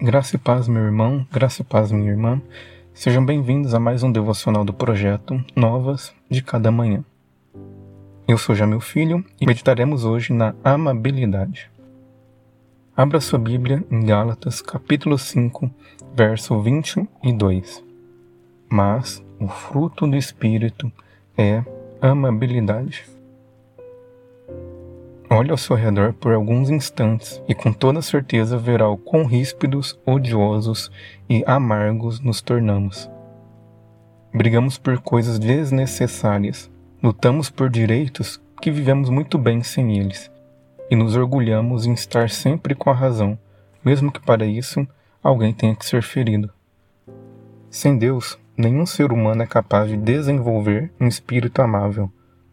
Graça e paz, meu irmão, graça e paz, minha irmã. Sejam bem-vindos a mais um devocional do projeto Novas de Cada Manhã. Eu sou já meu filho e meditaremos hoje na amabilidade. Abra sua Bíblia em Gálatas, capítulo 5, verso 22. Mas o fruto do Espírito é amabilidade. Olhe ao seu redor por alguns instantes e com toda certeza verá o quão ríspidos, odiosos e amargos nos tornamos. Brigamos por coisas desnecessárias, lutamos por direitos que vivemos muito bem sem eles, e nos orgulhamos em estar sempre com a razão, mesmo que para isso alguém tenha que ser ferido. Sem Deus, nenhum ser humano é capaz de desenvolver um espírito amável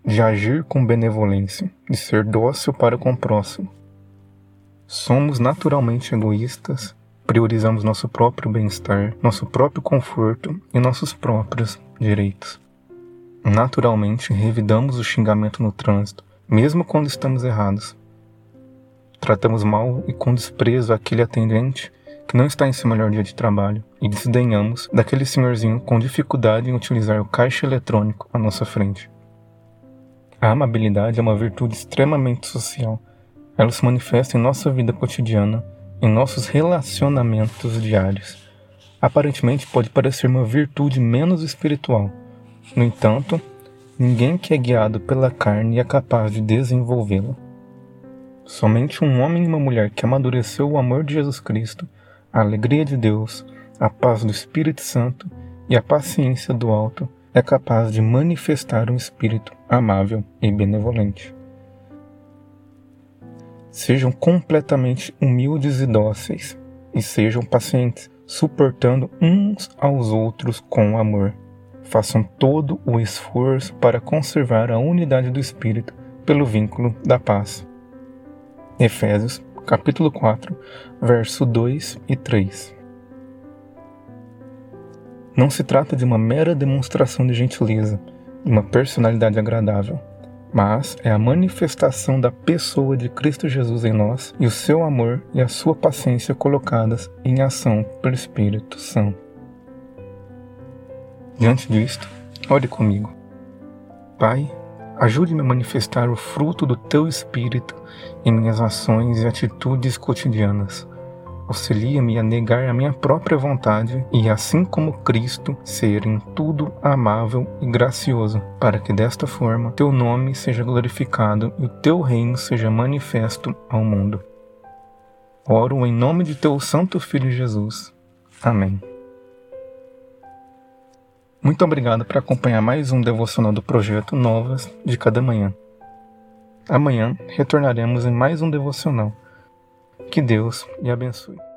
de agir com benevolência, de ser dócil para com o próximo. Somos naturalmente egoístas, priorizamos nosso próprio bem-estar, nosso próprio conforto e nossos próprios direitos. Naturalmente, revidamos o xingamento no trânsito, mesmo quando estamos errados. Tratamos mal e com desprezo aquele atendente que não está em seu melhor dia de trabalho e desdenhamos daquele senhorzinho com dificuldade em utilizar o caixa eletrônico à nossa frente. A amabilidade é uma virtude extremamente social. Ela se manifesta em nossa vida cotidiana, em nossos relacionamentos diários. Aparentemente pode parecer uma virtude menos espiritual. No entanto, ninguém que é guiado pela carne é capaz de desenvolvê-la. Somente um homem e uma mulher que amadureceu o amor de Jesus Cristo, a alegria de Deus, a paz do Espírito Santo e a paciência do alto é capaz de manifestar um espírito amável e benevolente. Sejam completamente humildes e dóceis, e sejam pacientes, suportando uns aos outros com amor. Façam todo o esforço para conservar a unidade do espírito pelo vínculo da paz. Efésios, capítulo 4, verso 2 e 3. Não se trata de uma mera demonstração de gentileza, uma personalidade agradável, mas é a manifestação da pessoa de Cristo Jesus em nós e o seu amor e a sua paciência colocadas em ação pelo Espírito Santo. Diante disto, ore comigo. Pai, ajude-me a manifestar o fruto do teu Espírito em minhas ações e atitudes cotidianas auxilia-me a negar a minha própria vontade e, assim como Cristo, ser em tudo amável e gracioso, para que desta forma teu nome seja glorificado e o teu reino seja manifesto ao mundo. Oro em nome de teu Santo Filho Jesus. Amém. Muito obrigado por acompanhar mais um devocional do projeto Novas de Cada Manhã. Amanhã retornaremos em mais um devocional que Deus lhe abençoe.